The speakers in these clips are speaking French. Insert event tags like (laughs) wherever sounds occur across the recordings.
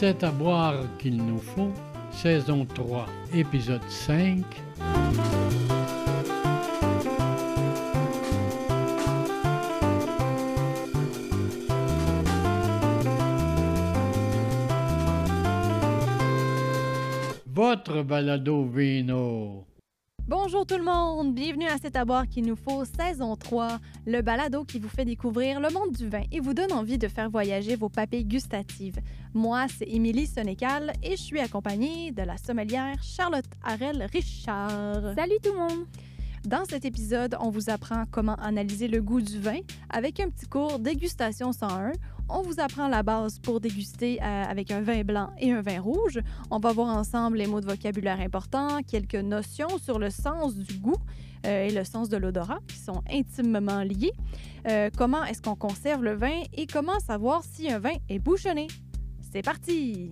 C'est à boire qu'il nous faut, saison 3, épisode 5. Votre balado vino. Bonjour tout le monde, bienvenue à C'est à boire qu'il nous faut, saison 3, le balado qui vous fait découvrir le monde du vin et vous donne envie de faire voyager vos papilles gustatives. Moi, c'est Émilie Sonécal et je suis accompagnée de la sommelière Charlotte Harel Richard. Salut tout le monde! Dans cet épisode, on vous apprend comment analyser le goût du vin avec un petit cours dégustation 101. On vous apprend la base pour déguster euh, avec un vin blanc et un vin rouge. On va voir ensemble les mots de vocabulaire importants, quelques notions sur le sens du goût euh, et le sens de l'odorat qui sont intimement liés. Euh, comment est-ce qu'on conserve le vin et comment savoir si un vin est bouchonné? C'est parti!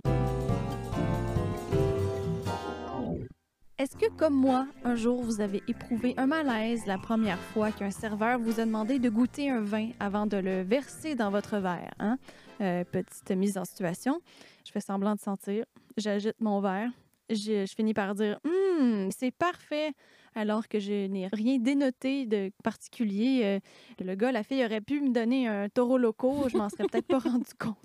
Est-ce que, comme moi, un jour vous avez éprouvé un malaise la première fois qu'un serveur vous a demandé de goûter un vin avant de le verser dans votre verre? Hein? Euh, petite mise en situation. Je fais semblant de sentir. J'agite mon verre. Je, finis par dire Hum, c'est parfait. Alors que je n'ai rien dénoté de particulier. Euh, le gars, la fille aurait pu me donner un taureau loco. Je m'en serais peut-être pas (laughs) rendu compte.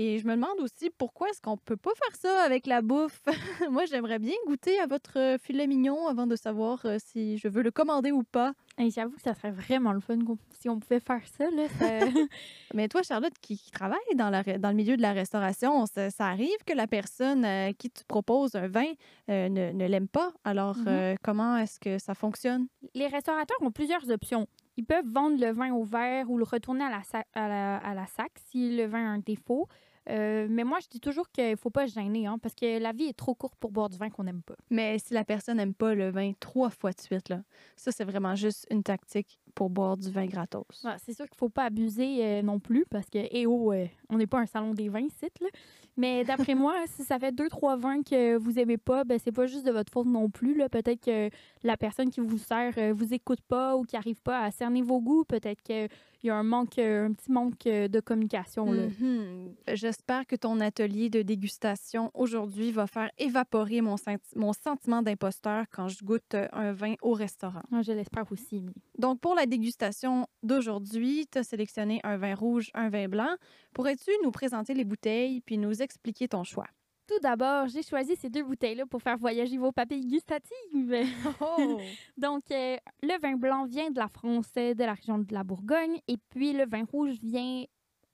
Et je me demande aussi pourquoi est-ce qu'on peut pas faire ça avec la bouffe? (laughs) Moi, j'aimerais bien goûter à votre euh, filet mignon avant de savoir euh, si je veux le commander ou pas. Et j'avoue que ça serait vraiment le fun si on pouvait faire ça. Là, ça- (laughs) Mais toi, Charlotte, qui, qui travaille dans, la, dans le milieu de la restauration, ça, ça arrive que la personne à qui tu proposes un vin euh, ne, ne l'aime pas. Alors, Mhm. euh, comment est-ce que ça fonctionne? Les restaurateurs ont plusieurs options. Ils peuvent vendre le vin au verre ou le retourner à la, à la, à la sac si le vin a un défaut. Euh, mais moi, je dis toujours qu'il ne faut pas se gêner hein, parce que la vie est trop courte pour boire du vin qu'on n'aime pas. Mais si la personne n'aime pas le vin trois fois de suite, là, ça, c'est vraiment juste une tactique pour boire du vin gratos. Ouais, c'est sûr qu'il ne faut pas abuser euh, non plus parce que, eh oh, euh, on n'est pas un salon des vins ici. Là. Mais d'après moi, (laughs) si ça fait deux, trois vins que vous n'aimez pas, ben, c'est pas juste de votre faute non plus. là. Peut-être que la personne qui vous sert vous écoute pas ou qui n'arrive pas à cerner vos goûts. Peut-être qu'il y a un, manque, euh, un petit manque euh, de communication. là. Mhm. J'espère que ton atelier de dégustation aujourd'hui va faire évaporer mon, senti- mon sentiment d'imposteur quand je goûte euh, un vin au restaurant. Ah, Je l'espère aussi. Donc, pour la dégustation d'aujourd'hui, tu as sélectionné un vin rouge, un vin blanc. Pourrais-tu nous présenter les bouteilles puis nous expliquer ton choix? Tout d'abord, j'ai choisi ces deux bouteilles-là pour faire voyager vos papilles gustatives. Oh! (laughs) Donc, euh, le vin blanc vient de la France, de la région de la Bourgogne, et puis le vin rouge vient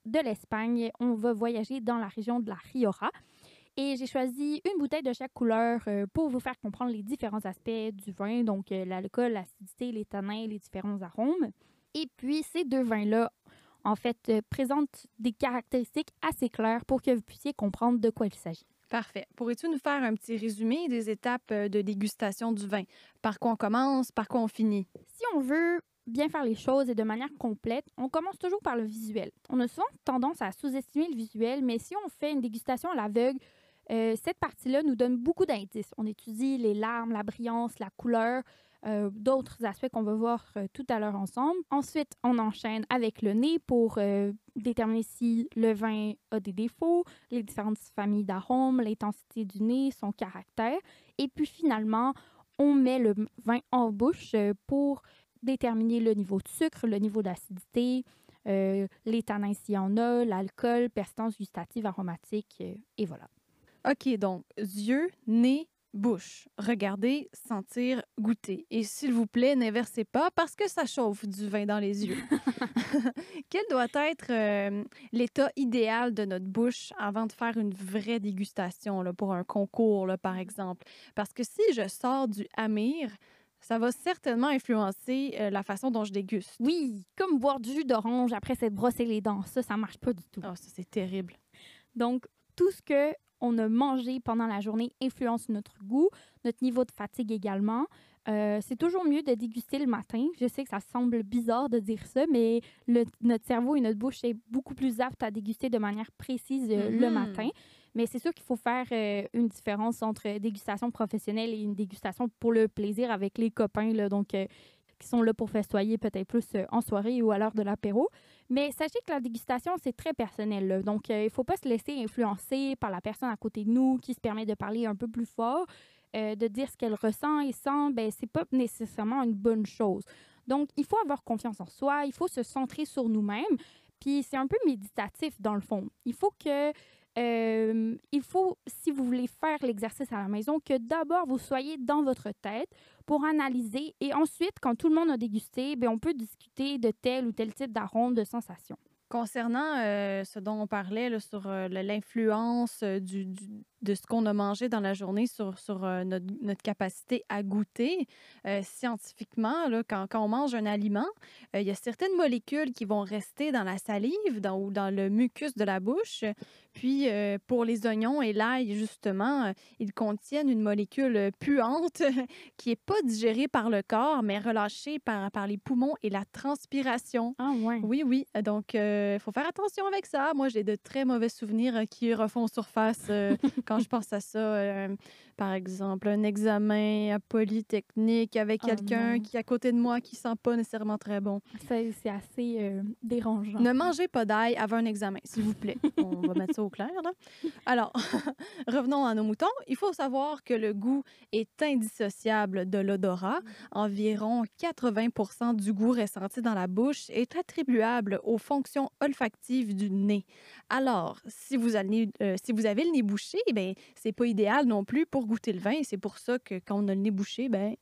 de l'Espagne. On va voyager dans la région de la Rioja. Et j'ai choisi une bouteille de chaque couleur euh, pour vous faire comprendre les différents aspects du vin, donc euh, l'alcool, l'acidité, les tanins, les différents arômes. Et puis, ces deux vins-là, en fait, présentent des caractéristiques assez claires pour que vous puissiez comprendre de quoi il s'agit. Parfait. Pourrais-tu nous faire un petit résumé des étapes euh, de dégustation du vin? Par quoi on commence? Par quoi on finit? Si on veut bien faire les choses et de manière complète, on commence toujours par le visuel. On a souvent tendance à sous-estimer le visuel, mais si on fait une dégustation à l'aveugle, euh, cette partie-là nous donne beaucoup d'indices. On étudie les larmes, la brillance, la couleur, euh, d'autres aspects qu'on va voir euh, tout à l'heure ensemble. Ensuite, on enchaîne avec le nez pour euh, déterminer si le vin a des défauts, les différentes familles d'arômes, l'intensité du nez, son caractère. Et puis finalement, on met le vin en bouche pour déterminer le niveau de sucre, le niveau d'acidité, les tanins s'il y en a, l'alcool, persistance gustative, aromatique, et voilà. OK, donc yeux, nez, bouche. Regardez, sentir, goûter. Et s'il vous plaît, n'inversez pas parce que ça chauffe du vin dans les yeux. (laughs) (laughs) Quel doit être euh, l'état idéal de notre bouche avant de faire une vraie dégustation là, pour un concours, là, par exemple? Parce que si je sors du Amir, ça va certainement influencer euh, la façon dont je déguste. Oui, comme boire du jus d'orange après s'être brossé les dents, ça, ça marche pas du tout. Oh, ça, c'est terrible. Donc, tout ce que on a mangé pendant la journée influence notre goût, notre niveau de fatigue également. Euh, c'est toujours mieux de déguster le matin. Je sais que ça semble bizarre de dire ça, mais le- notre cerveau et notre bouche est beaucoup plus apte à déguster de manière précise euh, le Mhm. matin. Mais c'est sûr qu'il faut faire euh, une différence entre dégustation professionnelle et une dégustation pour le plaisir avec les copains, là, donc qui sont là pour festoyer peut-être plus en soirée ou à l'heure de l'apéro. Mais sachez que la dégustation, c'est très personnel. là. Donc, euh, il ne faut pas se laisser influencer par la personne à côté de nous qui se permet de parler un peu plus fort, euh, de dire ce qu'elle ressent et sent. Ben, c'est pas nécessairement une bonne chose. Donc, il faut avoir confiance en soi, il faut se centrer sur nous-mêmes. Puis, c'est un peu méditatif dans le fond. Il faut que euh, il faut, si vous voulez faire l'exercice à la maison, que d'abord vous soyez dans votre tête pour analyser et ensuite, quand tout le monde a dégusté, ben, on peut discuter de tel ou tel type d'arôme, de sensation. Concernant euh, ce dont on parlait là, sur euh, l'influence du- de ce qu'on a mangé dans la journée sur, sur euh, notre, notre capacité à goûter, euh, scientifiquement, là, quand, quand on mange un aliment, euh, il y a certaines molécules qui vont rester dans la salive dans, ou dans le mucus de la bouche. Puis, euh, pour les oignons et l'ail, justement, ils contiennent une molécule puante (laughs) qui n'est pas digérée par le corps, mais relâchée par, par les poumons et la transpiration. Ah ouais. Oui, oui. Donc, il faut faire attention avec ça. Moi, j'ai de très mauvais souvenirs qui refont surface euh, (laughs) je pense à ça. Par exemple, un examen à Polytechnique avec Oh quelqu'un qui est à côté de moi qui sent pas nécessairement très bon. C'est assez euh, dérangeant. Ne mangez pas d'ail avant un examen, s'il vous plaît. (laughs) On va mettre ça au clair. Là. Alors, (laughs) revenons à nos moutons. Il faut savoir que le goût est indissociable de l'odorat. Environ 80% du goût ressenti dans la bouche est attribuable aux fonctions olfactives du nez. Alors, si vous, allez, euh, si vous avez le nez bouché, ben, c'est pas idéal non plus pour goûter le vin. Et c'est pour ça que quand on a le nez bouché, ben,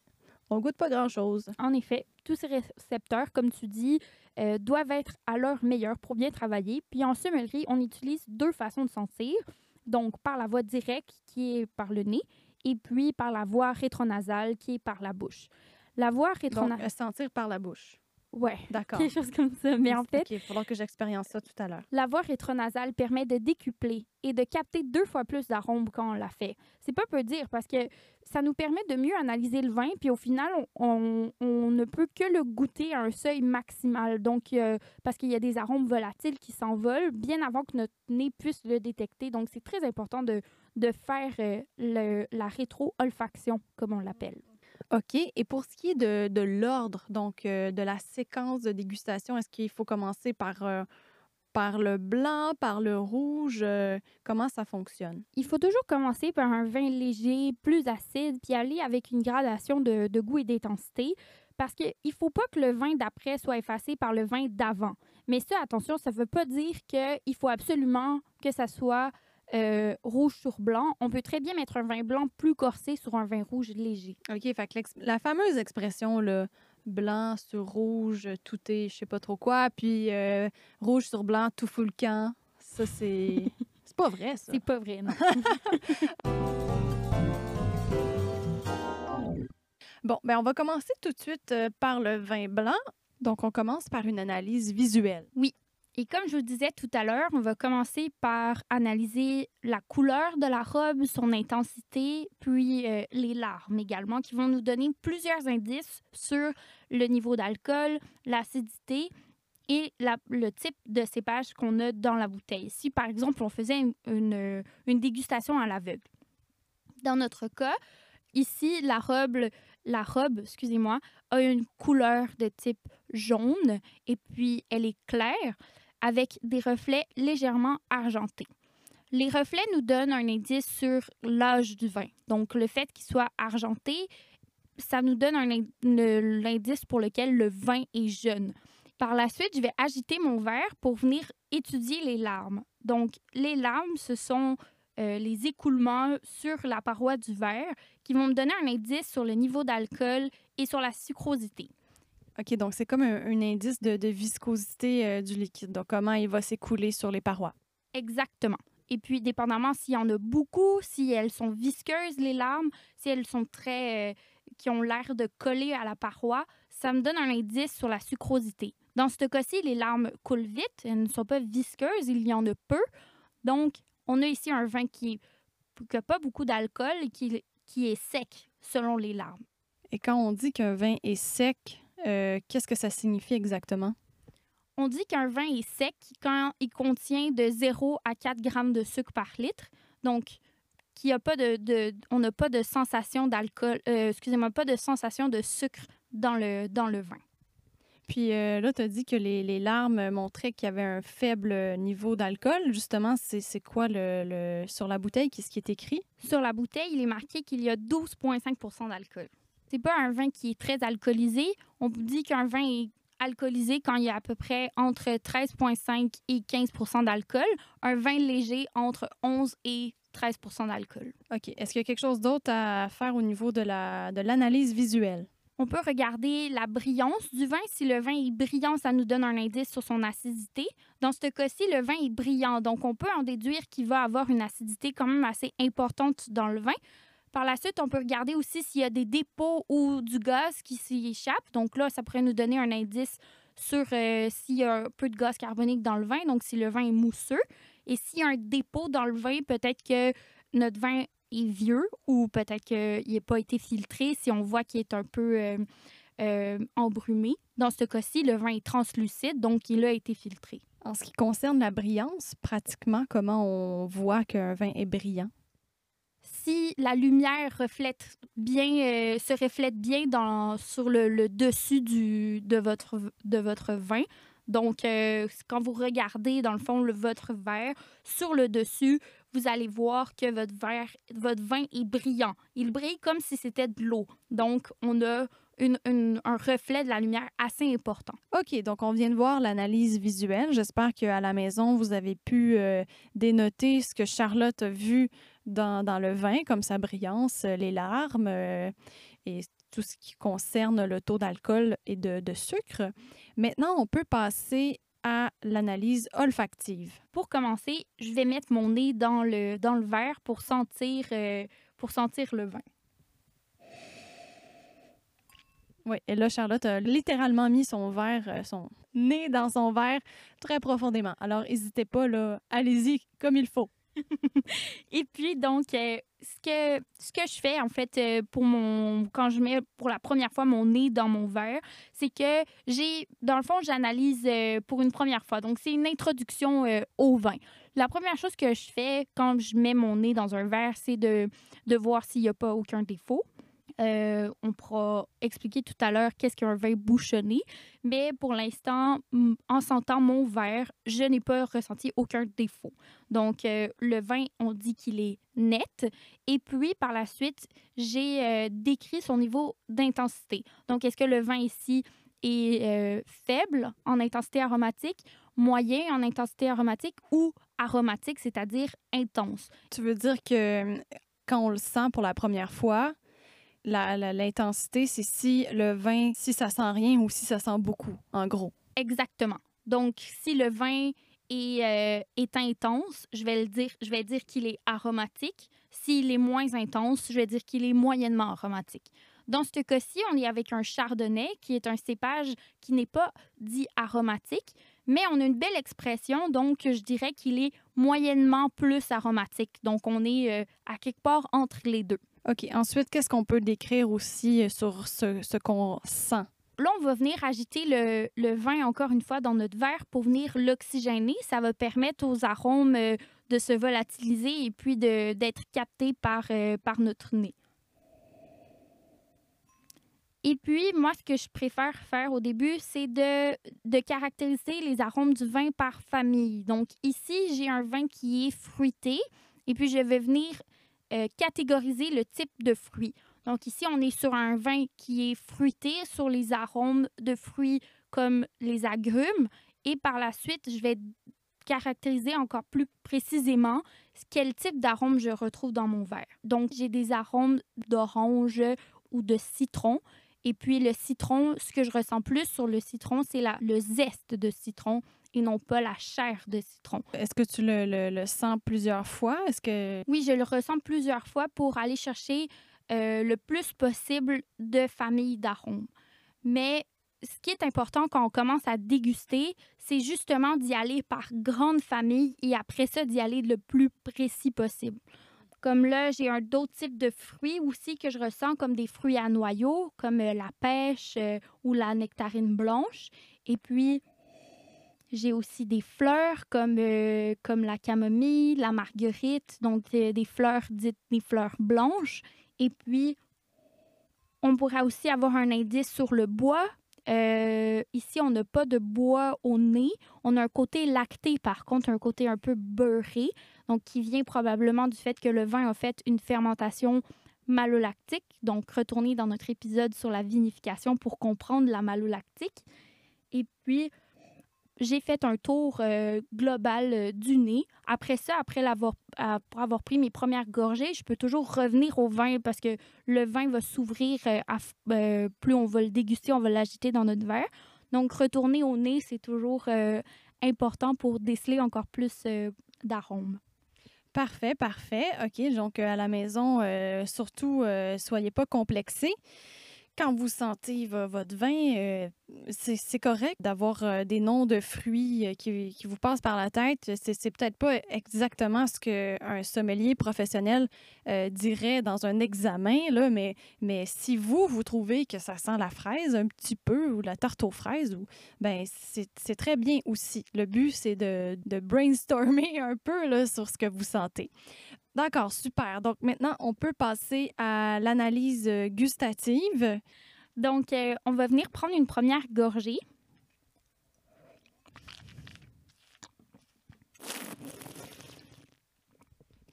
on goûte pas grand-chose. En effet, tous ces récepteurs, comme tu dis, euh, doivent être à leur meilleur pour bien travailler. Puis en sommellerie, on utilise deux façons de sentir. Donc, par la voie directe, qui est par le nez, et puis par la voie rétronasale, qui est par la bouche. La voie rétronasale... euh, sentir par la bouche. Ouais, D'accord. quelque chose comme ça. Mais en fait, OK, il faudra que j'expérience ça tout à l'heure. La voie rétronasale permet de décupler et de capter deux fois plus d'arômes quand on la fait. C'est pas peu dire parce que ça nous permet de mieux analyser le vin, puis au final, on, on- on ne peut que le goûter à un seuil maximal. Donc, euh, parce qu'il y a des arômes volatiles qui s'envolent bien avant que notre nez puisse le détecter. Donc, c'est très important de, de faire euh, le- la rétro-olfaction, comme on l'appelle. OK. Et pour ce qui est de, l'ordre, donc euh, de la séquence de dégustation, est-ce qu'il faut commencer par, euh, par le blanc, par le rouge? euh, comment ça fonctionne? Il faut toujours commencer par un vin léger, plus acide, puis aller avec une gradation de, de goût et d'intensité, parce qu'il ne faut pas que le vin d'après soit effacé par le vin d'avant. Mais ça, attention, ça ne veut pas dire qu'il faut absolument que ça soit euh, rouge sur blanc. On peut très bien mettre un vin blanc plus corsé sur un vin rouge léger. OK. Fait que la fameuse expression, le blanc sur rouge, tout est je sais pas trop quoi, puis euh, rouge sur blanc, tout fout le camp. Ça, c'est. (laughs) c'est pas vrai, ça. C'est pas vrai, non. (laughs) Bon, ben on va commencer tout de suite euh, par le vin blanc. Donc, on commence par une analyse visuelle. Et comme je vous disais tout à l'heure, on va commencer par analyser la couleur de la robe, son intensité, puis euh, les larmes également, qui vont nous donner plusieurs indices sur le niveau d'alcool, l'acidité et le type de cépage qu'on a dans la bouteille. Si, par exemple, on faisait une, une- une dégustation à l'aveugle. Dans notre cas, ici, la robe, la robe, excusez-moi, a une couleur de type jaune et puis elle est claire avec des reflets légèrement argentés. Les reflets nous donnent un indice sur l'âge du vin. Donc, le fait qu'il soit argenté, ça nous donne l'indice pour lequel le vin est jeune. Par la suite, je vais agiter mon verre pour venir étudier les larmes. Donc, les larmes, ce sont euh, les écoulements sur la paroi du verre qui vont me donner un indice sur le niveau d'alcool et sur la sucrosité. OK, donc c'est comme un, un indice de, de viscosité euh, du liquide. Donc, comment il va s'écouler sur les parois. Exactement. Et puis, dépendamment s'il y en a beaucoup, si elles sont visqueuses, les larmes, si elles sont très. euh, qui ont l'air de coller à la paroi, ça me donne un indice sur la sucrosité. Dans ce cas-ci, les larmes coulent vite, elles ne sont pas visqueuses, il y en a peu. Donc, on a ici un vin qui n'a pas beaucoup d'alcool et qui, qui est sec selon les larmes. Et quand on dit qu'un vin est sec, euh, qu'est-ce que ça signifie exactement? On dit qu'un vin est sec quand il contient de 0 à 4 grammes de sucre par litre. Donc, qu'il y a pas de, de- on n'a pas de sensation d'alcool, euh, excusez-moi, pas de sensation de sucre dans le, dans le vin. Puis euh, là, tu as dit que les, les larmes montraient qu'il y avait un faible niveau d'alcool. Justement, c'est c'est quoi le, le- sur la bouteille? Qu'est-ce qui est écrit? Sur la bouteille, il est marqué qu'il y a 12,5% d'alcool. C'est pas un vin qui est très alcoolisé. On dit qu'un vin est alcoolisé quand il y a à peu près entre 13,5 et 15% d'alcool. Un vin léger entre 11 et 13 d'alcool. OK. Est-ce qu'il y a quelque chose d'autre à faire au niveau de la de l'analyse visuelle? On peut regarder la brillance du vin. Si le vin est brillant, ça nous donne un indice sur son acidité. Dans ce cas-ci, le vin est brillant, donc on peut en déduire qu'il va avoir une acidité quand même assez importante dans le vin. Par la suite, on peut regarder aussi s'il y a des dépôts ou du gaz qui s'y échappe. Donc là, ça pourrait nous donner un indice sur euh, s'il y a un peu de gaz carbonique dans le vin, donc si le vin est mousseux. Et s'il y a un dépôt dans le vin, peut-être que notre vin est vieux ou peut-être qu'il n'a pas été filtré si on voit qu'il est un peu euh, euh, embrumé. Dans ce cas-ci, le vin est translucide, donc il a été filtré. En ce qui concerne la brillance, pratiquement, comment on voit qu'un vin est brillant? Si la lumière euh, se reflète bien sur le, dessus de, votre, vin, donc euh, quand vous regardez dans le fond le, votre verre, sur le dessus, vous allez voir que votre, vin est brillant. Il brille comme si c'était de l'eau. Donc, on a un reflet de la lumière assez important. OK, donc on vient de voir l'analyse visuelle. J'espère qu'à la maison, vous avez pu euh, dénoter ce que Charlotte a vu dans, dans le vin, comme sa brillance, euh, les larmes euh, et tout ce qui concerne le taux d'alcool et de, de sucre. Maintenant, on peut passer à l'analyse olfactive. Pour commencer, je vais mettre mon nez dans le, dans le verre pour sentir, euh, pour sentir le vin. Oui, et là, Charlotte a littéralement mis son verre, son nez dans son verre très profondément. Alors, n'hésitez pas, là, allez-y comme il faut. Et puis, donc, euh, ce, que, ce que je fais, en fait, euh, pour mon, quand je mets pour la première fois mon nez dans mon verre, c'est que j'ai, dans le fond, j'analyse euh, pour une première fois. Donc, c'est une introduction au vin. La première chose que je fais quand je mets mon nez dans un verre, c'est de, de voir s'il n'y a pas aucun défaut. Euh, on pourra expliquer tout à l'heure qu'est-ce qu'un vin bouchonné, mais pour l'instant, en sentant mon verre, je n'ai pas ressenti aucun défaut. Donc, euh, le vin, on dit qu'il est net. Et puis, par la suite, j'ai euh, décrit son niveau d'intensité. Donc, est-ce que le vin ici est faible en intensité aromatique, moyen en intensité aromatique ou aromatique, c'est-à-dire intense? Tu veux dire que quand on le sent pour la première fois, l'intensité, c'est si le vin, si ça sent rien ou si ça sent beaucoup, en gros. Exactement. Donc, si le vin est, euh, est intense, je vais le dire, je vais dire qu'il est aromatique. S'il est moins intense, je vais dire qu'il est moyennement aromatique. Dans ce cas-ci, on est avec un chardonnay qui est un cépage qui n'est pas dit aromatique, mais on a une belle expression, donc je dirais qu'il est moyennement plus aromatique. Donc, on est euh, à quelque part entre les deux. OK. Ensuite, qu'est-ce qu'on peut décrire aussi euh, sur ce, qu'on sent? Là, on va venir agiter le, vin encore une fois dans notre verre pour venir l'oxygéner. Ça va permettre aux arômes euh, de se volatiliser et puis d'être captés par, euh, par notre nez. Et puis, moi, ce que je préfère faire au début, c'est de, de caractériser les arômes du vin par famille. Donc, ici, j'ai un vin qui est fruité et puis je vais venir euh, catégoriser le type de fruit. Donc ici, on est sur un vin qui est fruité sur les arômes de fruits comme les agrumes. Et par la suite, je vais caractériser encore plus précisément quel type d'arôme je retrouve dans mon verre. Donc j'ai des arômes d'orange ou de citron. Et puis le citron, ce que je ressens plus sur le citron, c'est le zeste de citron et non pas la chair de citron. Est-ce que tu le, le- le sens plusieurs fois? Est-ce que... Oui, je le ressens plusieurs fois pour aller chercher euh, le plus possible de familles d'arômes. Mais ce qui est important quand on commence à déguster, c'est justement d'y aller par grande famille et après ça, d'y aller le plus précis possible. Comme là, j'ai un d'autres types de fruits aussi que je ressens comme des fruits à noyaux, comme euh, la pêche euh, ou la nectarine blanche. Et puis, j'ai aussi des fleurs comme, euh, comme la camomille, la marguerite, donc euh, des fleurs dites des fleurs blanches. Et puis, on pourra aussi avoir un indice sur le bois Euh, ici, on n'a pas de bois au nez. On a un côté lacté, par contre, un côté un peu beurré, donc qui vient probablement du fait que le vin a fait une fermentation malolactique. Donc, retournez dans notre épisode sur la vinification pour comprendre la malolactique. Et puis, j'ai fait un tour euh, global euh, du nez. Après ça, après l'avoir, pour avoir pris mes premières gorgées, je peux toujours revenir au vin parce que le vin va s'ouvrir. Euh, plus on va le déguster, on va l'agiter dans notre verre. Donc, retourner au nez, c'est toujours important pour déceler encore plus d'arômes. Parfait, parfait. OK, donc à la maison, surtout, soyez pas complexés quand vous sentez votre vin, euh, c'est correct d'avoir euh, des noms de fruits euh, qui, vous passent par la tête. C'est peut-être pas exactement ce qu'un sommelier professionnel dirait dans un examen, là, mais, mais si vous, vous trouvez que ça sent la fraise un petit peu ou la tarte aux fraises, ben, c'est très bien aussi. Le but, c'est de, de, brainstormer (laughs) un peu là, sur ce que vous sentez. D'accord, super. Donc maintenant, on peut passer à l'analyse euh, gustative. Donc, euh, on va venir prendre une première gorgée.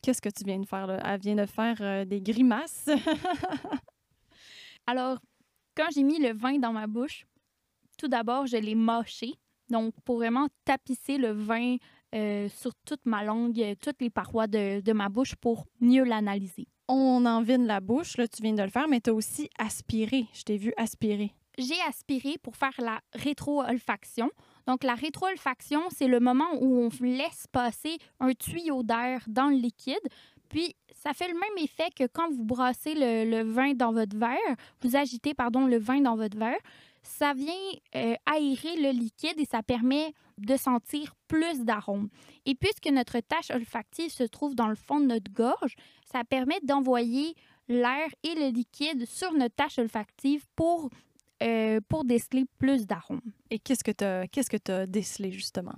Qu'est-ce que tu viens de faire là? Elle vient de faire euh, des grimaces. (laughs) Alors, quand j'ai mis le vin dans ma bouche, tout d'abord, je l'ai mâché. Donc, pour vraiment tapisser le vin euh, sur toute ma langue, euh, toutes les parois de, ma bouche pour mieux l'analyser. On envine la bouche, là, tu viens de le faire, mais tu as aussi aspiré. Je t'ai vu aspirer. J'ai aspiré pour faire la rétro-olfaction. Donc, la rétro-olfaction, c'est le moment où on laisse passer un tuyau d'air dans le liquide. Puis, ça fait le même effet que quand vous brassez le, le vin dans votre verre, vous agitez, pardon, le vin dans votre verre ça vient euh, aérer le liquide et ça permet de sentir plus d'arômes. Et puisque notre tache olfactive se trouve dans le fond de notre gorge, ça permet d'envoyer l'air et le liquide sur notre tache olfactive pour, euh, pour déceler plus d'arômes. Et qu'est-ce que tu as, qu'est-ce que as décelé justement?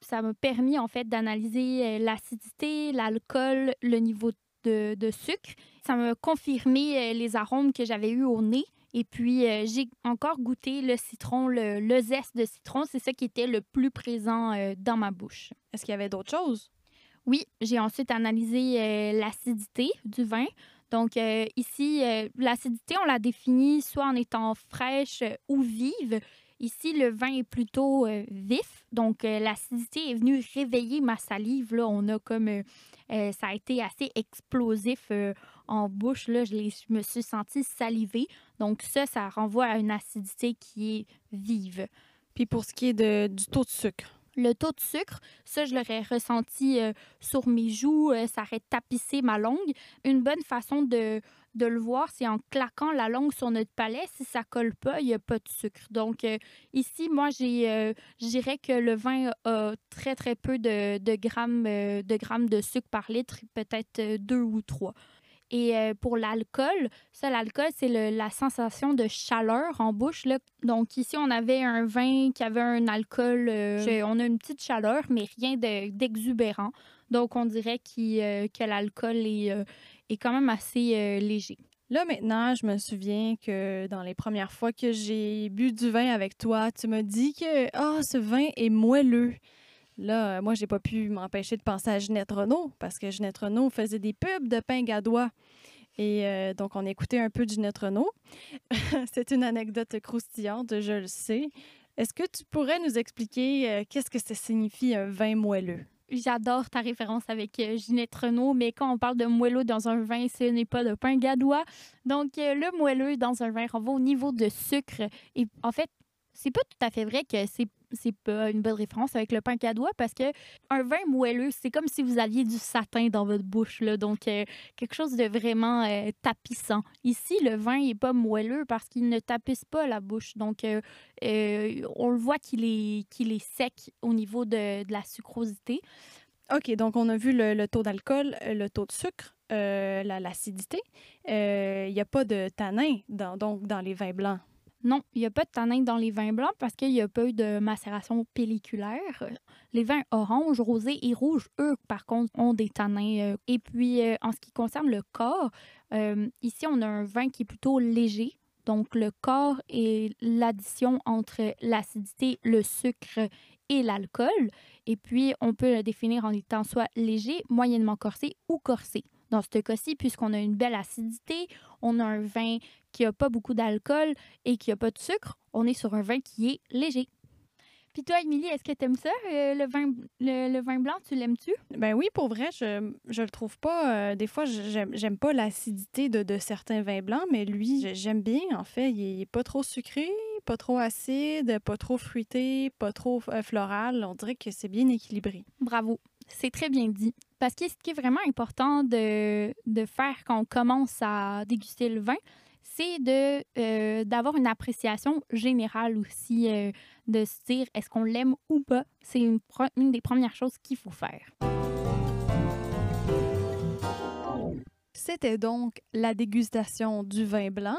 Ça m'a permis en fait d'analyser euh, l'acidité, l'alcool, le niveau de, de sucre. Ça m'a confirmé les arômes que j'avais eus au nez et puis, euh, j'ai encore goûté le citron, le, zeste de citron. C'est ça qui était le plus présent euh, dans ma bouche. Est-ce qu'il y avait d'autres choses? Oui, j'ai ensuite analysé euh, l'acidité du vin. Donc, ici, l'acidité, on la définit soit en étant fraîche ou vive. Ici, le vin est plutôt vif. Donc, l'acidité est venue réveiller ma salive. Là, on a comme. ça a été assez explosif en bouche. Là, je, me suis sentie salivée. Donc ça, ça renvoie à une acidité qui est vive. Puis pour ce qui est de, du taux de sucre? Le taux de sucre, ça, je l'aurais ressenti euh, sur mes joues, euh, ça aurait tapissé ma langue. Une bonne façon de, de le voir, c'est en claquant la langue sur notre palais. Si ça colle pas, il n'y a pas de sucre. Donc, euh, ici, moi, j'ai, je dirais que le vin a très, très peu de, de grammes, de grammes de sucre par litre, peut-être deux ou trois. Et euh, pour l'alcool, ça, l'alcool, c'est la sensation de chaleur en bouche. Là. Donc ici, on avait un vin qui avait un alcool, euh, on a une petite chaleur, mais rien d'exubérant. Donc on dirait euh, que l'alcool est, est quand même assez léger. Là, maintenant, je me souviens que dans les premières fois que j'ai bu du vin avec toi, tu m'as dit que ah, ce vin est moelleux. Là, euh, moi, j'ai pas pu m'empêcher de penser à Ginette Renault parce que Ginette Renault faisait des pubs de pain gadois. Et euh, donc, on écoutait un peu de Ginette Renault. (laughs) C'est une anecdote croustillante, je le sais. Est-ce que tu pourrais nous expliquer euh, qu'est-ce que ça signifie un vin moelleux? J'adore ta référence avec Ginette Renault, mais quand on parle de moelleux dans un vin, ce n'est pas de pain gadois. Donc, le moelleux dans un vin renvoie au niveau de sucre. Et en fait, c'est pas tout à fait vrai que c'est c'est pas une bonne référence avec le pain cadois parce que un vin moelleux, c'est comme si vous aviez du satin dans votre bouche, là, donc euh, quelque chose de vraiment euh, tapissant. Ici, le vin n'est pas moelleux parce qu'il ne tapisse pas la bouche, donc euh, on le voit qu'il est, qu'il est sec au niveau de, de la sucrosité. OK, donc on a vu le, taux d'alcool, le taux de sucre, l'acidité. Il n'y a pas de tanin donc, dans les vins blancs. Non, il n'y a pas de tanin dans les vins blancs parce qu'il n'y a pas eu de macération pelliculaire. Les vins orange, rosé et rouge, eux, par contre, ont des tanins. Euh. Et puis, euh, en ce qui concerne le corps, euh, ici, on a un vin qui est plutôt léger. Donc, le corps est l'addition entre l'acidité, le sucre et l'alcool. Et puis, on peut le définir en étant soit léger, moyennement corsé ou corsé. Dans ce cas-ci, puisqu'on a une belle acidité, on a un vin qui n'a pas beaucoup d'alcool et qui n'a pas de sucre, on est sur un vin qui est léger. Puis toi, Émilie, est-ce que tu aimes ça, euh, le, vin, le, vin blanc? Tu l'aimes-tu? Ben oui, pour vrai, je, je le trouve pas. Euh, des fois, j'aime, j'aime pas l'acidité de, de, certains vins blancs, mais lui, j'aime bien. En fait, il est pas trop sucré, pas trop acide, pas trop fruité, pas trop euh, floral. On dirait que c'est bien équilibré. Bravo. C'est très bien dit. Parce que ce qui est vraiment important de, de faire quand on commence à déguster le vin, c'est de euh, d'avoir une appréciation générale aussi, euh, de se dire est-ce qu'on l'aime ou pas? C'est une, une des premières choses qu'il faut faire. C'était donc la dégustation du vin blanc.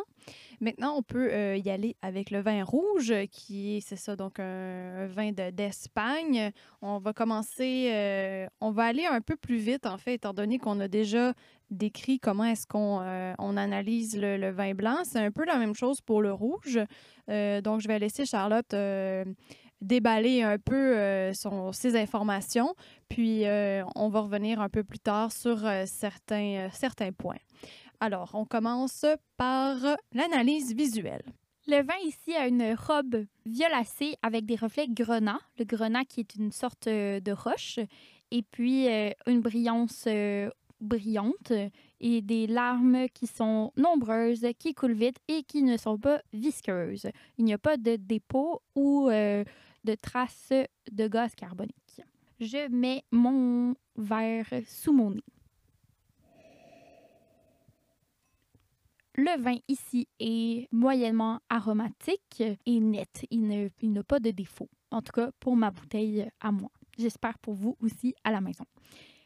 Maintenant, on peut euh, y aller avec le vin rouge, qui est, c'est ça, donc un, vin d'Espagne. on va commencer, euh, on va aller un peu plus vite, en fait, étant donné qu'on a déjà décrit comment est-ce qu'on euh, on analyse le, vin blanc. C'est un peu la même chose pour le rouge. donc, je vais laisser Charlotte déballer un peu son, ses informations, puis on va revenir un peu plus tard sur certains, certains points. Alors, on commence par l'analyse visuelle. Le vin ici a une robe violacée avec des reflets grenat, le grenat qui est une sorte euh, de roche, et puis euh, une brillance euh, brillante et des larmes qui sont nombreuses, qui coulent vite et qui ne sont pas visqueuses. Il n'y a pas de dépôt ou de traces de gaz carbonique. Je mets mon verre sous mon nez. Le vin ici est moyennement aromatique et net. Il n'a pas de défaut. En tout cas, pour ma bouteille à moi. J'espère pour vous aussi à la maison.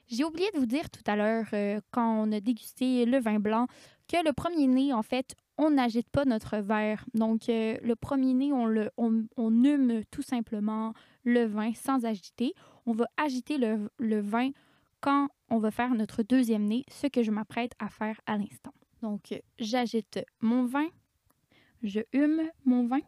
J'ai oublié de vous dire tout à l'heure, euh, quand on a dégusté le vin blanc, que le premier nez, en fait, on n'agite pas notre verre. Donc, euh, le premier nez, on, hume tout simplement le vin sans agiter. On va agiter le vin quand on va faire notre deuxième nez, ce que je m'apprête à faire à l'instant. Donc, j'agite mon vin, je hume mon vin.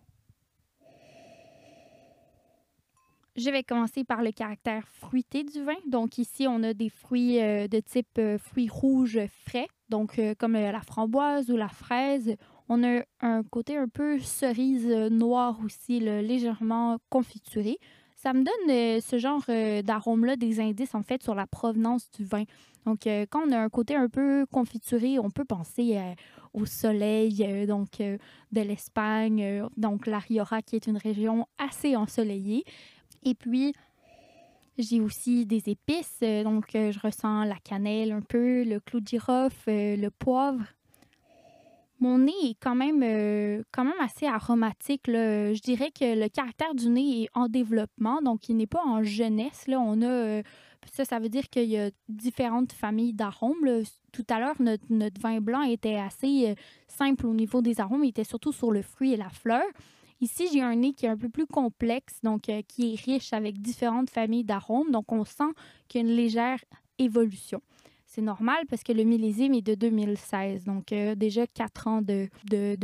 Je vais commencer par le caractère fruité du vin. Donc ici, on a des fruits euh, de type euh, fruits rouges frais, donc euh, comme la framboise ou la fraise. On a un côté un peu cerise noire aussi, légèrement confituré. Ça me donne ce genre d'arôme-là, des indices en fait sur la provenance du vin. Donc, quand on a un côté un peu confituré, on peut penser au soleil, donc de l'Espagne, donc la Rioja qui est une région assez ensoleillée. Et puis, j'ai aussi des épices, donc je ressens la cannelle un peu, le clou de girofle, le poivre. Mon nez est quand même, quand même assez aromatique. Je dirais que le caractère du nez est en développement, donc il n'est pas en jeunesse. Là. On a ça, ça veut dire qu'il y a différentes familles d'arômes. Tout à l'heure, notre, vin blanc était assez euh, simple au niveau des arômes. Il était surtout sur le fruit et la fleur. Ici, j'ai un nez qui est un peu plus complexe, donc euh, qui est riche avec différentes familles d'arômes. Donc, on sent qu'il y a une légère évolution. C'est normal parce que le millésime est de 2016, donc euh, déjà quatre ans de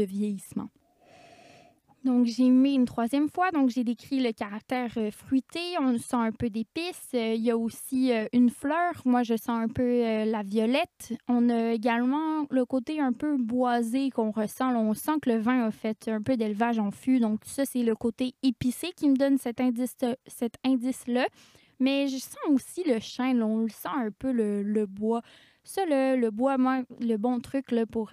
vieillissement. Donc, j'ai mis une troisième fois. Donc, j'ai décrit le caractère euh, fruité. On sent un peu d'épices. Euh, il y a aussi euh, une fleur. Moi, je sens un peu la violette. On a également le côté un peu boisé qu'on ressent. on sent que le vin a fait un peu d'élevage en fût. Donc, ça, c'est le côté épicé qui me donne cet indice-là. Mais je sens aussi le chêne. On le sent un peu le, bois. Ça, le, le, bois, moi, le bon truc là, pour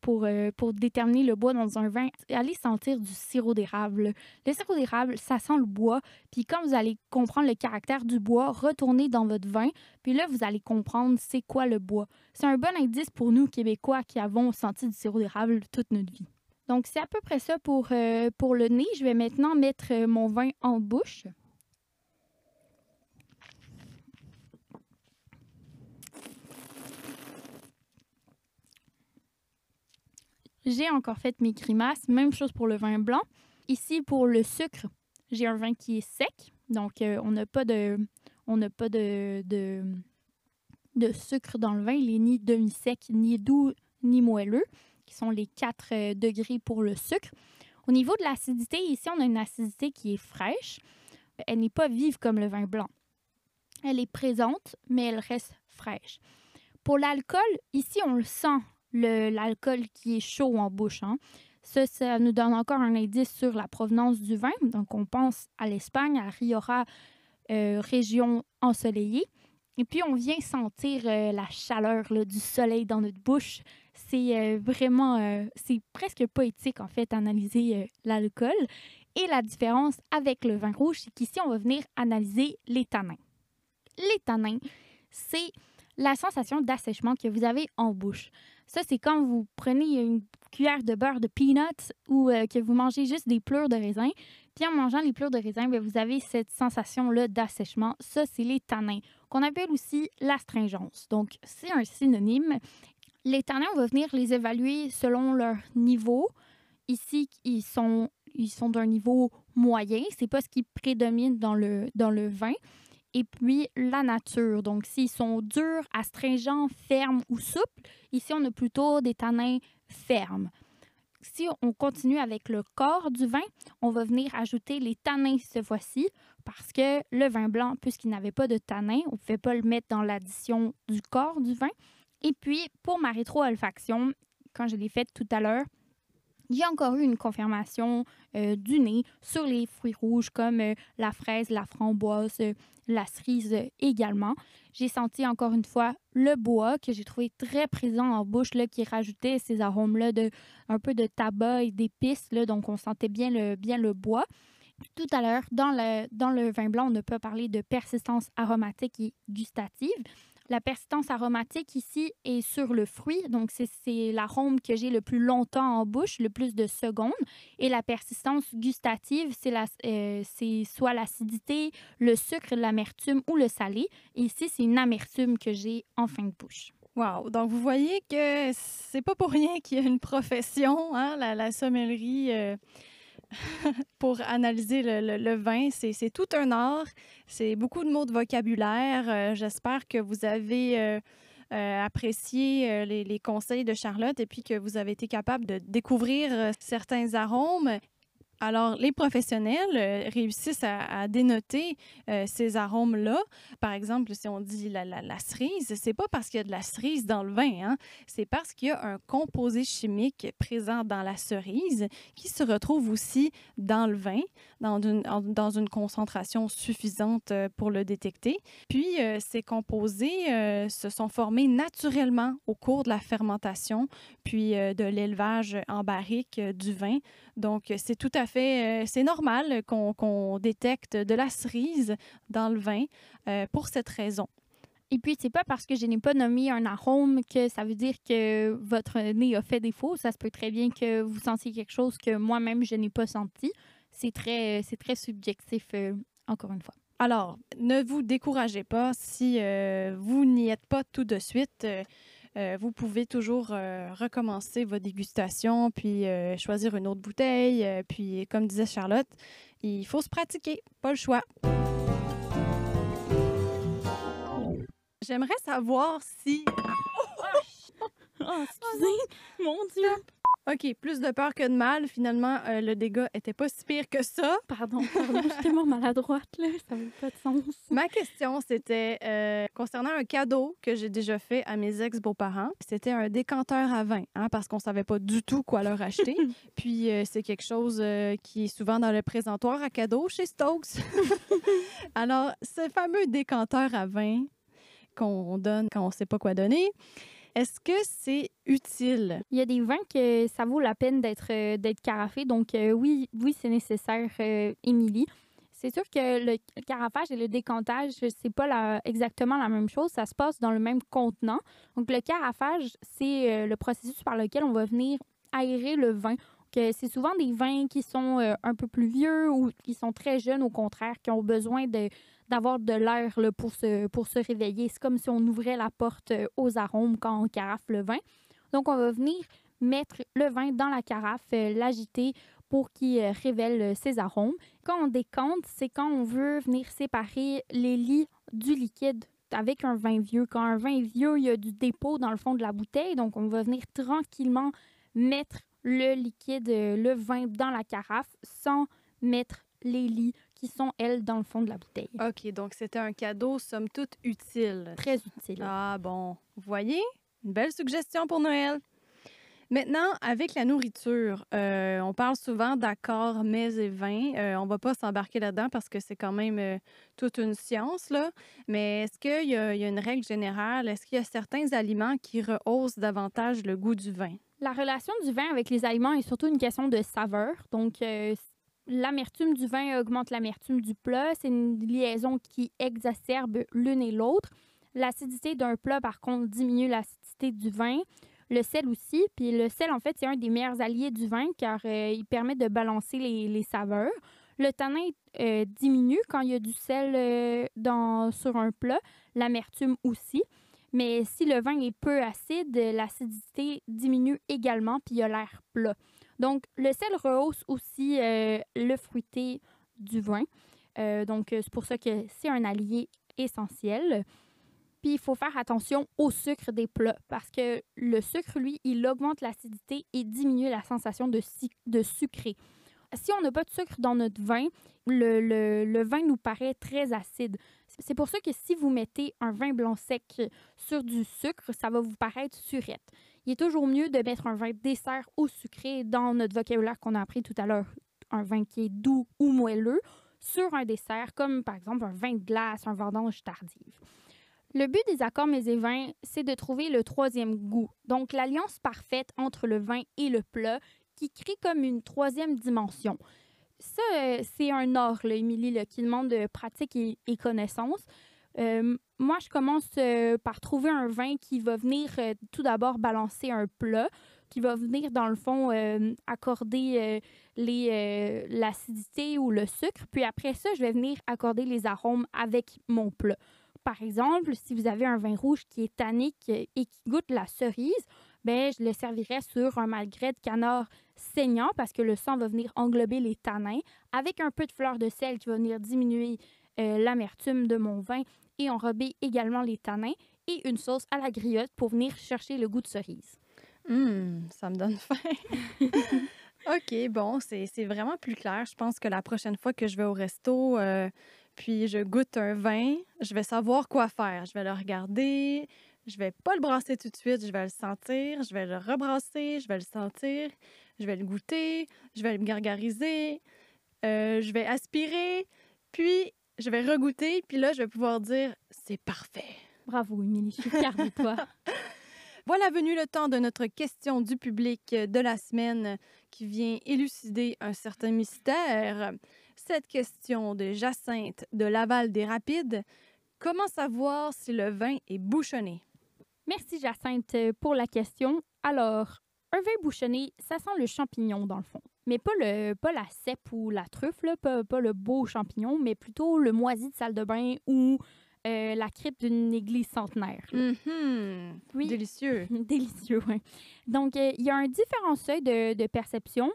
pour, euh, pour déterminer le bois dans un vin, allez sentir du sirop d'érable. Le sirop d'érable, ça sent le bois. Puis quand vous allez comprendre le caractère du bois, retournez dans votre vin. Puis là, vous allez comprendre c'est quoi le bois. C'est un bon indice pour nous, Québécois, qui avons senti du sirop d'érable toute notre vie. Donc, c'est à peu près ça pour, euh, pour le nez. Je vais maintenant mettre euh, mon vin en bouche. J'ai encore fait mes grimaces. Même chose pour le vin blanc. Ici, pour le sucre, j'ai un vin qui est sec. Donc, euh, on n'a pas de, sucre dans le vin. Il est ni demi-sec, ni doux, ni moelleux. qui sont les 4 degrés pour le sucre. Au niveau de l'acidité, ici, on a une acidité qui est fraîche. Elle n'est pas vive comme le vin blanc. Elle est présente, mais elle reste fraîche. Pour l'alcool, ici, on le sent, l'alcool qui est chaud en bouche. Hein. Ça, ça nous donne encore un indice sur la provenance du vin. Donc, on pense à l'Espagne, à Rioja, euh, région ensoleillée. Et puis, on vient sentir euh, la chaleur du soleil dans notre bouche. C'est euh, vraiment, c'est presque poétique, en fait, analyser l'alcool. Et la différence avec le vin rouge, c'est qu'ici, on va venir analyser les tanins. Les tanins, c'est la sensation d'assèchement que vous avez en bouche. Ça, c'est quand vous prenez une cuillère de beurre de peanuts ou euh, que vous mangez juste des pleurs de raisin. Puis en mangeant les pleurs de raisin, bien, vous avez cette sensation-là d'assèchement. Ça, c'est les tanins, qu'on appelle aussi l'astringence. Donc, c'est un synonyme. Les tanins, on va venir les évaluer selon leur niveau. Ici, ils sont, ils sont d'un niveau moyen. C'est pas ce qui prédomine dans le, dans le vin et puis la nature. Donc, s'ils sont durs, astringents, fermes ou souples, ici, on a plutôt des tanins fermes. Si on continue avec le corps du vin, on va venir ajouter les tanins cette fois-ci parce que le vin blanc, puisqu'il n'avait pas de tanins, on ne pouvait pas le mettre dans l'addition du corps du vin. Et puis, pour ma rétro-olfaction, quand je l'ai faite tout à l'heure, il y a encore eu une confirmation euh, du nez sur les fruits rouges comme euh, la fraise, la framboise, euh, la cerise également. J'ai senti encore une fois le bois que j'ai trouvé très présent en bouche là, qui rajoutait ces arômes-là de un peu de tabac et d'épices. Donc on sentait bien le, bien le bois. Tout à l'heure, dans le, dans le vin blanc, on ne peut parler de persistance aromatique et gustative. La persistance aromatique ici est sur le fruit, donc c'est l'arôme que j'ai le plus longtemps en bouche, le plus de secondes. Et la persistance gustative, c'est euh, soit l'acidité, le sucre, l'amertume ou le salé. Ici, c'est une amertume que j'ai en fin de bouche. Wow! Donc, vous voyez que c'est pas pour rien qu'il y a une profession, hein, la, sommellerie. Euh, (laughs) pour analyser le, vin. C'est tout un art. C'est beaucoup de mots de vocabulaire. Euh, j'espère que vous avez euh, euh, apprécié les, les, conseils de Charlotte et puis que vous avez été capable de découvrir certains arômes alors, les professionnels euh, réussissent à, dénoter euh, ces arômes-là. Par exemple, si on dit la, la, la cerise, c'est pas parce qu'il y a de la cerise dans le vin, hein. c'est parce qu'il y a un composé chimique présent dans la cerise qui se retrouve aussi dans le vin, dans une, concentration suffisante euh, pour le détecter. Puis, ces composés se sont formés naturellement au cours de la fermentation, puis de l'élevage en barrique du vin. Donc, c'est tout à fait, euh, c'est normal qu'on détecte de la cerise dans le vin euh, pour cette raison. Et puis, c'est pas parce que je n'ai pas nommé un arôme que ça veut dire que votre nez a fait défaut. Ça se peut très bien que vous sentiez quelque chose que moi-même, je n'ai pas senti. C'est très, c'est très subjectif, euh, encore une fois. Alors, ne vous découragez pas si vous n'y êtes pas tout de suite. Euh, vous pouvez toujours euh, recommencer votre dégustation, puis euh, choisir une autre bouteille. puis, comme disait Charlotte, il faut se pratiquer, pas le choix. J'aimerais savoir si. (laughs) Oh, (laughs) excusez, mon Dieu. OK, plus de peur que de mal. Finalement, euh, le dégât était pas si pire que ça. Pardon, pardon, j'étais tellement maladroite, là. Ça n'a pas de sens. Ma question, c'était euh, concernant un cadeau que j'ai déjà fait à mes ex-beaux-parents. C'était un décanteur à vin, hein, parce qu'on savait pas du tout quoi leur acheter. (laughs) Puis, euh, c'est quelque chose qui est souvent dans le présentoir à cadeau chez Stokes. (laughs) Alors, ce fameux décanteur à vin qu'on donne quand on sait pas quoi donner, est-ce que c'est utile? Il y a des vins que ça vaut la peine d'être euh, d'être carafé. Donc, euh, oui, oui c'est nécessaire, euh, Émilie. C'est sûr que le carafage et le décantage, c'est pas exactement la même chose. Ça se passe dans le même contenant. Donc, le carafage, c'est le processus par lequel on va venir aérer le vin. C'est souvent des vins qui sont un peu plus vieux ou qui sont très jeunes, au contraire, qui ont besoin de, d'avoir de l'air pour se, réveiller. C'est comme si on ouvrait la porte euh, aux arômes quand on carafe le vin. Donc, on va venir mettre le vin dans la carafe, euh, l'agiter pour qu'il euh, révèle ses arômes. Quand on décante, c'est quand on veut venir séparer les lits du liquide avec un vin vieux. Quand un vin vieux, il y a du dépôt dans le fond de la bouteille, donc on va venir tranquillement mettre le liquide, le vin dans la carafe sans mettre les lits qui sont, elles, dans le fond de la bouteille. OK, donc c'était un cadeau, somme toute, utile. Très utile. Ah bon, vous voyez? Une belle suggestion pour Noël. Maintenant, avec la nourriture, euh, on parle souvent d'accords mets et vins. Euh, on va pas s'embarquer là-dedans parce que c'est quand même euh, toute une science, là. Mais est-ce qu'il y, y a une règle générale? Est-ce qu'il y a certains aliments qui rehaussent davantage le goût du vin? La relation du vin avec les aliments est surtout une question de saveur. Donc, euh, l'amertume du vin augmente l'amertume du plat. C'est une liaison qui exacerbe l'une et l'autre. L'acidité d'un plat, par contre, diminue l'acidité du vin. Le sel aussi. Puis le sel, en fait, c'est un des meilleurs alliés du vin car euh, il permet de balancer les, saveurs. Le tanin euh, diminue quand il y a du sel euh, dans, sur un plat. L'amertume aussi. Mais si le vin est peu acide, l'acidité diminue également, puis il a l'air plat. Donc, le sel rehausse aussi euh, le fruité du vin. Euh, donc, euh, c'est pour ça que c'est un allié essentiel. Puis, il faut faire attention au sucre des plats parce que le sucre, lui, il augmente l'acidité et diminue la sensation de, sucré. Si on n'a pas de sucre dans notre vin, le, le- le vin nous paraît très acide. C'est pour ça que si vous mettez un vin blanc sec sur du sucre, ça va vous paraître surette. Il est toujours mieux de mettre un vin dessert ou sucré dans notre vocabulaire qu'on a appris tout à l'heure, un vin qui est doux ou moelleux, sur un dessert, comme par exemple un vin de glace, un vendange tardive. Le but des accords mets et c'est de trouver le troisième goût, donc l'alliance parfaite entre le vin et le plat qui crée comme une troisième dimension. Ça, euh, c'est un art, là, Émilie, qui demande de pratique et, et connaissance. Euh, moi, je commence euh, par trouver un vin qui va venir euh, tout d'abord balancer un plat, qui va venir, dans le fond, euh, accorder l'acidité ou le sucre. Puis après ça, je vais venir accorder les arômes avec mon plat. Par exemple, si vous avez un vin rouge qui est tannique et qui goûte la cerise, ben, je le servirais sur un malgré de canard saignant parce que le sang va venir englober les tanins avec un peu de fleur de sel qui va venir diminuer l'amertume de mon vin et enrober également les tanins et une sauce à la griotte pour venir chercher le goût de cerise. Hum, ça me donne faim. (laughs) OK, bon, c'est vraiment plus clair. Je pense que la prochaine fois que je vais au resto, euh, puis je goûte un vin, je vais savoir quoi faire. Je vais le regarder, je vais pas le brasser tout de suite, je vais le sentir, je vais le rebrasser, je vais le sentir, je vais le goûter, je vais le gargariser, euh, je vais aspirer, puis je vais regoûter, puis là, je vais pouvoir dire c'est parfait. Bravo, Émilie, je suis fière de toi. (laughs) Voilà venu le temps de notre question du public de la semaine qui vient élucider un certain mystère. Cette question de Jacinthe de Laval des Rapides. Comment savoir si le vin est bouchonné? Merci Jacinthe pour la question. Alors, un vin bouchonné, ça sent le champignon dans le fond. Mais pas, le, pas la cèpe ou la truffe, là, pas, pas le beau champignon, mais plutôt le moisi de salle de bain ou euh, la crypte d'une église centenaire. Mhm. Oui. Délicieux. (laughs) Délicieux, oui. Donc, euh, il y a un différent seuil de, de perception.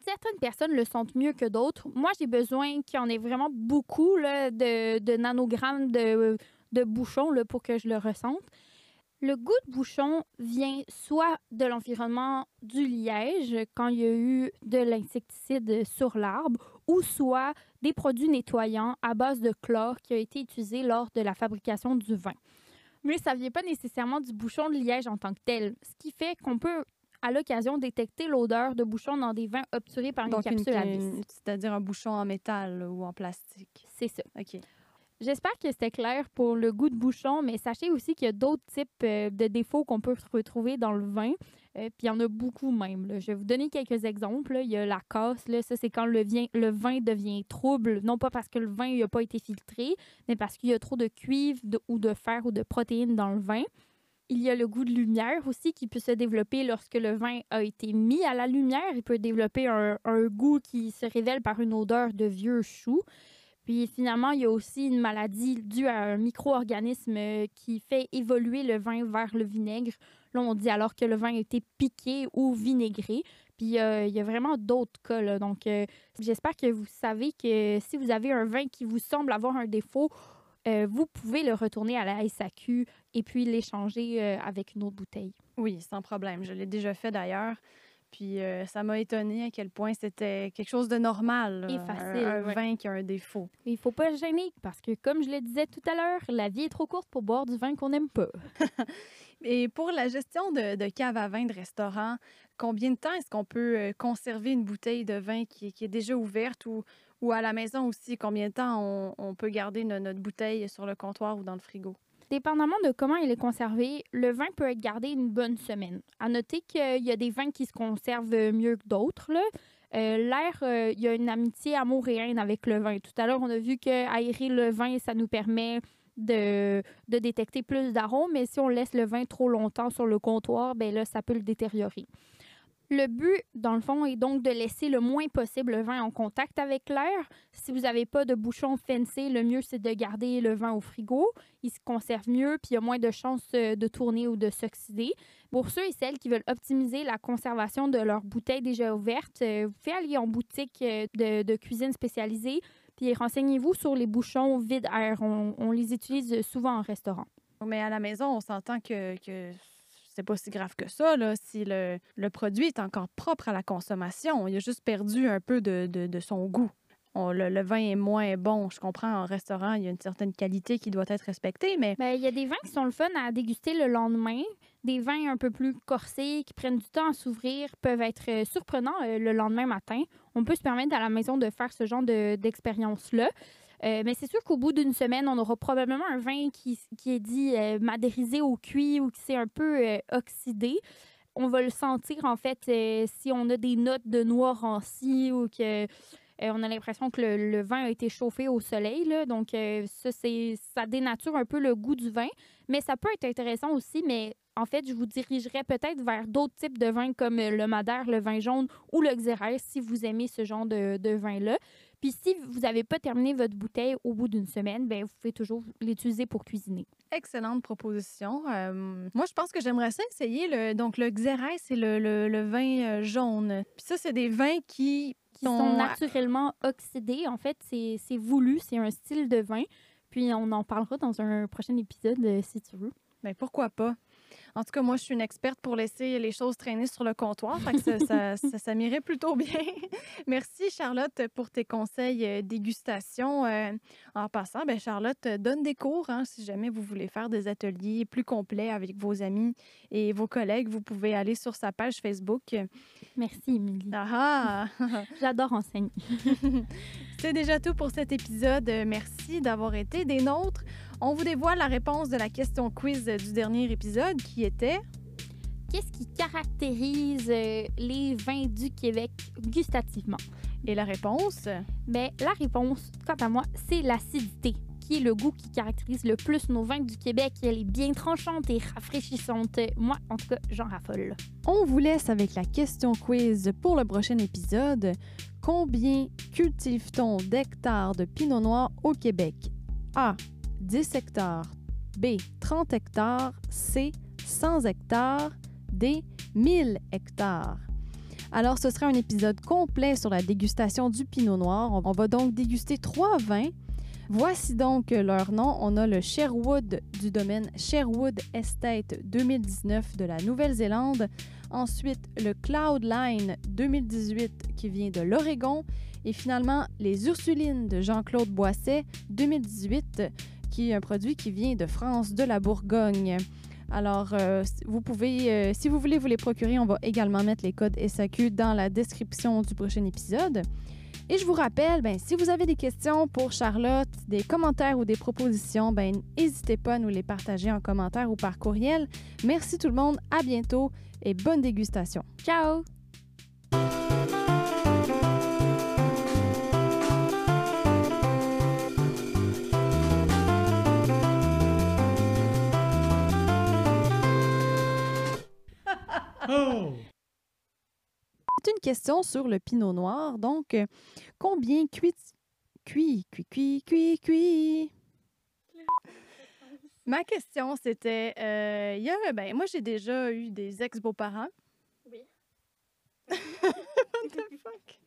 Certaines personnes le sentent mieux que d'autres. Moi, j'ai besoin qu'il y en ait vraiment beaucoup là, de, de nanogrammes de, de bouchon là, pour que je le ressente. Le goût de bouchon vient soit de l'environnement du liège, quand il y a eu de l'insecticide sur l'arbre, ou soit des produits nettoyants à base de chlore qui a été utilisé lors de la fabrication du vin mais ça vient pas nécessairement du bouchon de liège en tant que tel. Ce qui fait qu'on peut, à l'occasion, détecter l'odeur de bouchon dans des vins obturés par une Donc, une- capsule à vis. c'est-à-dire un bouchon en métal ou en plastique. C'est ça. OK. J'espère que c'était clair pour le goût de bouchon, mais sachez aussi qu'il y a d'autres types euh, de défauts qu'on peut retrouver dans le vin. Euh, Puis il y en a beaucoup même. Je vais vous donner quelques exemples. Il y a la casse. Là. Ça, c'est quand le, vin- devient trouble, non pas parce que le vin n'a pas été filtré, mais parce qu'il y a trop de cuivre ou de fer ou de protéines dans le vin. Il y a le goût de lumière aussi qui peut se développer lorsque le vin a été mis à la lumière. Il peut développer un, un goût qui se révèle par une odeur de vieux chou. Puis finalement, il y a aussi une maladie due à un micro-organisme euh, qui fait évoluer le vin vers le vinaigre. Là, on dit alors que le vin a été piqué ou vinaigré. Puis euh, il y a vraiment d'autres cas. là. Donc, euh, j'espère que vous savez que si vous avez un vin qui vous semble avoir un défaut, vous pouvez le retourner à la SAQ et puis l'échanger avec une autre bouteille. Oui, sans problème. Je l'ai déjà fait d'ailleurs. Puis euh, ça m'a étonné à quel point c'était quelque chose de normal. Et un- facile, Un, ouais. vin qui a un défaut. Il ne faut pas se gêner parce que, comme je le disais tout à l'heure, la vie est trop courte pour boire du vin qu'on n'aime pas. (laughs) Et pour la gestion de, de cave à vin de restaurant, combien de temps est-ce qu'on peut euh, conserver une bouteille de vin qui, qui est déjà ouverte ou, ou à la maison aussi? Combien de temps on, on peut garder no- notre bouteille sur le comptoir ou dans le frigo? Dépendamment de comment il est conservé, le vin peut être gardé une bonne semaine. À noter qu'il y a des vins qui se conservent mieux que d'autres. Euh, L'air, euh, il y a une amitié amour et haine avec le vin. Tout à l'heure, on a vu que aérer le vin, ça nous permet de, de détecter plus d'arômes, mais si on laisse le vin trop longtemps sur le comptoir, ben là, ça peut le détériorer. Le but, dans le fond, est donc de laisser le moins possible le vin en contact avec l'air. Si vous n'avez pas de bouchon fencé, le mieux, c'est de garder le vin au frigo il se conserve mieux, puis il y a moins de chances euh, de tourner ou de s'oxyder. Pour ceux et celles qui veulent optimiser la conservation de leurs bouteilles déjà ouvertes, euh, vous pouvez aller en boutique euh, de, cuisine spécialisée, puis renseignez-vous sur les bouchons vide-air. On, on les utilise souvent en restaurant. Mais à la maison, on s'entend que c'est pas si grave que ça, si le, produit est encore propre à la consommation. Il a juste perdu un peu de, son goût. Le, vin est moins bon. Je comprends, en restaurant, il y a une certaine qualité qui doit être respectée, mais Ben, Il y a des vins qui sont le fun à déguster le lendemain. Des vins un peu plus corsés, qui prennent du temps à s'ouvrir, peuvent être euh, surprenants euh, le lendemain matin. On peut se permettre à la maison de faire ce genre de- d'expérience-là. Euh, mais c'est sûr qu'au bout d'une semaine, on aura probablement un vin qui, qui est dit euh, madérisé au cuit ou qui s'est un peu euh, oxydé. On va le sentir, en fait, euh, si on a des notes de noix ranci ou que on a l'impression que le, vin a été chauffé au soleil. Là, donc, ça, ça dénature un peu le goût du vin. Mais ça peut être intéressant aussi, mais en fait, je vous dirigerais peut-être vers d'autres types de vins comme le madère, le vin jaune ou le xérès si vous aimez ce genre de vin-là. Puis si vous n'avez pas terminé votre bouteille au bout d'une semaine, ben, vous pouvez toujours l'utiliser pour cuisiner. excellente proposition. Euh, moi, je pense que j'aimerais ça essayer. Le, donc, le Xérès, c'est le, le- le vin euh, jaune. Puis ça, c'est des vins qui... Qui sont naturellement oxydés. En fait, c'est, c'est voulu, c'est un style de vin. Puis on en parlera dans un prochain épisode euh, si tu veux. Ben, pourquoi pas? En tout cas, moi, je suis une experte pour laisser les choses traîner sur le comptoir. Fait que ça, ça, (laughs) ça- ça m'irait plutôt bien. (laughs) Merci, Charlotte, pour tes conseils euh, dégustation. Euh, en passant, ben, Charlotte euh, donne des cours. hein, si jamais vous voulez faire des ateliers plus complets avec vos amis et vos collègues, vous pouvez aller sur sa page Facebook. Merci, Émilie. Ah ah! (laughs) J'adore enseigner. C'est déjà tout pour cet épisode. Merci d'avoir été des nôtres. On vous dévoile la réponse de la question quiz du dernier épisode qui était Qu'est-ce qui caractérise euh, les vins du Québec gustativement? et la réponse? Ben, la réponse, quant à moi, c'est l'acidité, qui est le goût qui caractérise le plus nos vins du Québec. Elle est bien tranchante et rafraîchissante. Moi, en tout cas, j'en raffole. On vous laisse avec la question quiz pour le prochain épisode. Combien cultive-t-on d'hectares de pinot noir au Québec? A. 10 hectares. B. 30 hectares. C. 100 hectares. D. 1000 hectares. Alors, ce sera un épisode complet sur la dégustation du pinot noir. On va donc déguster trois vins. Voici donc leur nom. On a le Sherwood du domaine Sherwood Estate 2019 de la Nouvelle-Zélande. Ensuite, le Cloudline 2018 qui vient de l'Oregon. Et finalement, les Ursulines de Jean-Claude Boisset 2018 qui est un produit qui vient de France, de la Bourgogne. Alors, euh, vous pouvez, euh, si vous voulez vous les procurer, on va également mettre les codes SAQ dans la description du prochain épisode. Et je vous rappelle, ben, si vous avez des questions pour Charlotte, des commentaires ou des propositions, ben, n'hésitez pas à nous les partager en commentaire ou par courriel. Merci tout le monde, à bientôt et bonne dégustation. Ciao! Oh! C'est une question sur le pinot noir. Donc, euh, combien cuit... Cuit, cuit, cuit, cuit, cuit? Ma question, c'était, euh, y a, ben, moi, j'ai déjà eu des ex-beaux-parents. Oui. (laughs) What the fuck?